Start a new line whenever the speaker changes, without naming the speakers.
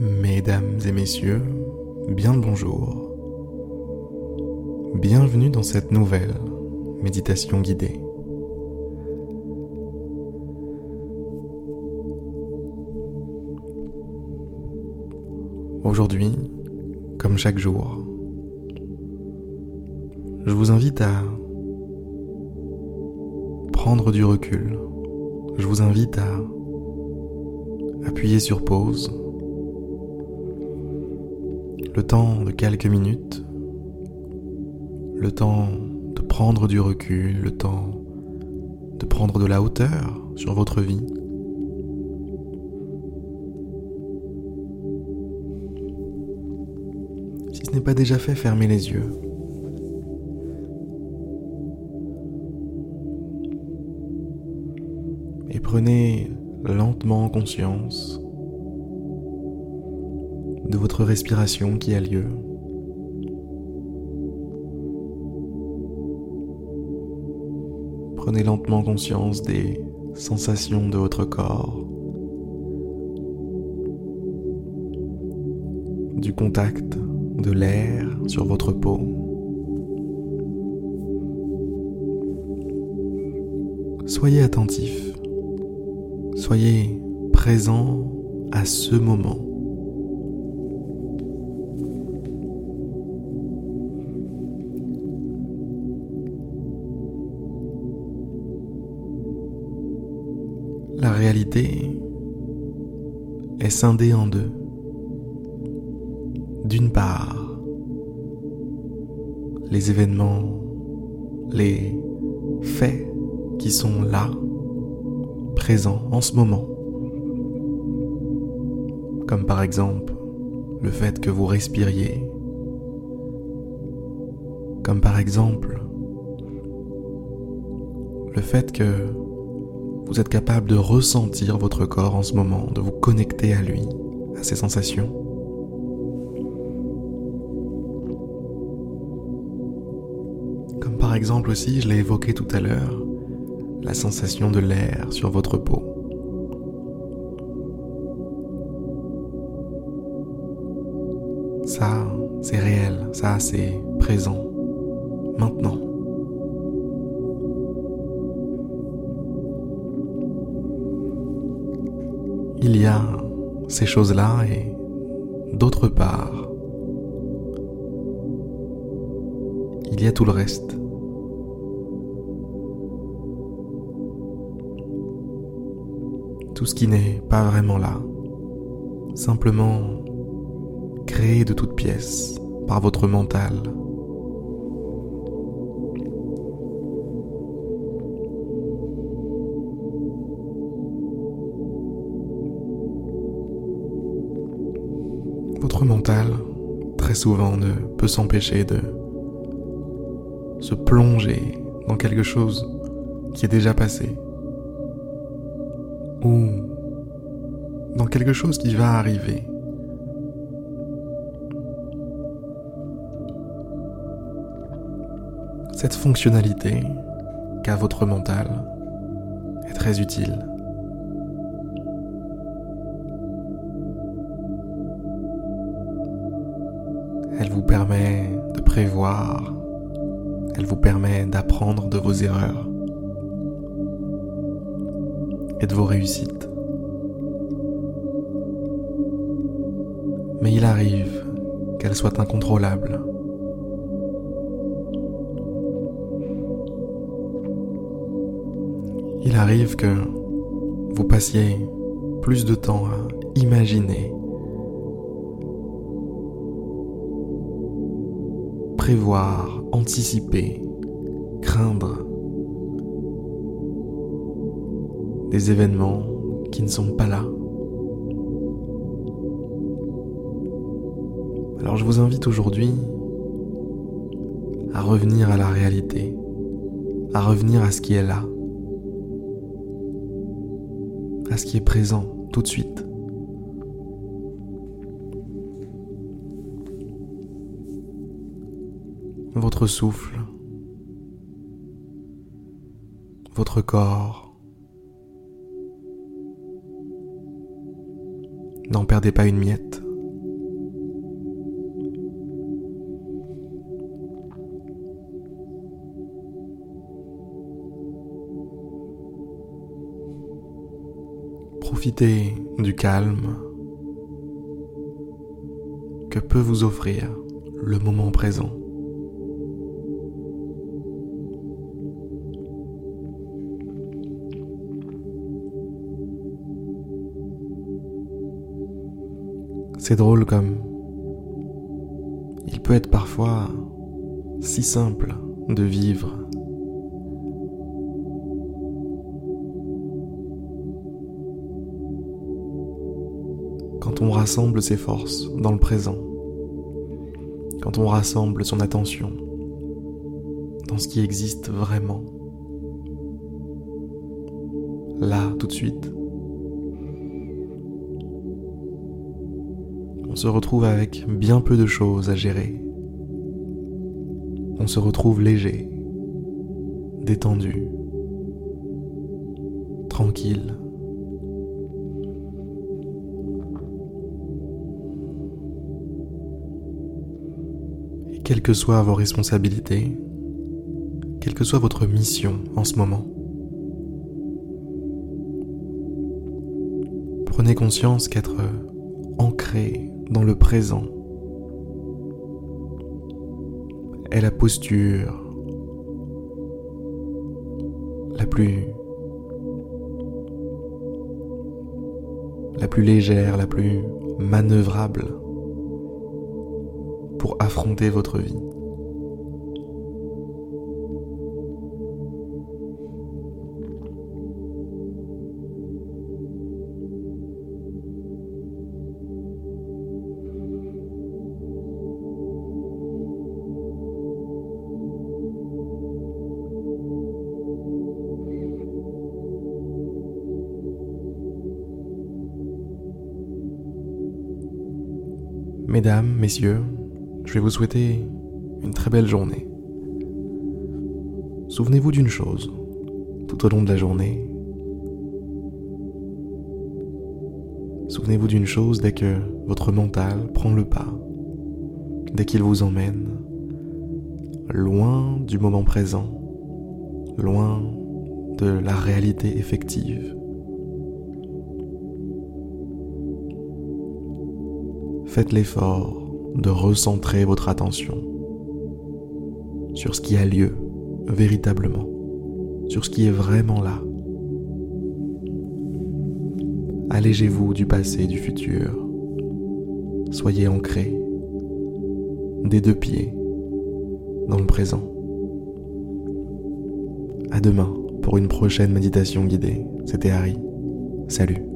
Mesdames et messieurs, bien le bonjour. Bienvenue dans cette nouvelle méditation guidée. Aujourd'hui, comme chaque jour, je vous invite à prendre du recul. Je vous invite à appuyer sur pause le temps de quelques minutes, le temps de prendre du recul, le temps de prendre de la hauteur sur votre vie. Si ce n'est pas déjà fait, fermez les yeux. Et prenez lentement conscience de votre respiration qui a lieu. Prenez lentement conscience des sensations de votre corps, du contact de l'air sur votre peau. Soyez attentif, soyez présent à ce moment. Est scindée en deux. D'une part, les événements, les faits qui sont là, présents en ce moment. Comme par exemple le fait que vous respiriez. Comme par exemple le fait que vous êtes capable de ressentir votre corps en ce moment, de vous connecter à lui, à ses sensations. Comme par exemple aussi, je l'ai évoqué tout à l'heure, la sensation de l'air sur votre peau. Ça, c'est réel, ça, c'est présent, maintenant. Il y a ces choses-là et d'autre part, il y a tout le reste. Tout ce qui n'est pas vraiment là, simplement créé de toutes pièces par votre mental. Votre mental, très souvent, ne peut s'empêcher de se plonger dans quelque chose qui est déjà passé. Ou dans quelque chose qui va arriver. Cette fonctionnalité qu'a votre mental est très utile. Permet de prévoir, elle vous permet d'apprendre de vos erreurs et de vos réussites. Mais il arrive qu'elle soit incontrôlable. Il arrive que vous passiez plus de temps à imaginer prévoir, anticiper, craindre des événements qui ne sont pas là. Alors je vous invite aujourd'hui à revenir à la réalité, à revenir à ce qui est là, à ce qui est présent tout de suite. votre souffle, votre corps. N'en perdez pas une miette. Profitez du calme que peut vous offrir le moment présent. C'est drôle comme il peut être parfois si simple de vivre. Quand on rassemble ses forces dans le présent, quand on rassemble son attention dans ce qui existe vraiment, là tout de suite, on se retrouve avec bien peu de choses à gérer. On se retrouve léger, détendu, tranquille. Et quelles que soient vos responsabilités, quelle que soit votre mission en ce moment, prenez conscience qu'être ancré dans le présent est la posture la plus la plus légère, la plus manœuvrable pour affronter votre vie. Mesdames, messieurs, je vais vous souhaiter une très belle journée. Souvenez-vous d'une chose, tout au long de la journée. Souvenez-vous d'une chose dès que votre mental prend le pas, dès qu'il vous emmène loin du moment présent, loin de la réalité effective. Faites l'effort de recentrer votre attention sur ce qui a lieu véritablement, sur ce qui est vraiment là. Allégez-vous du passé et du futur. Soyez ancré des deux pieds dans le présent. À demain pour une prochaine méditation guidée. C'était Harry. Salut.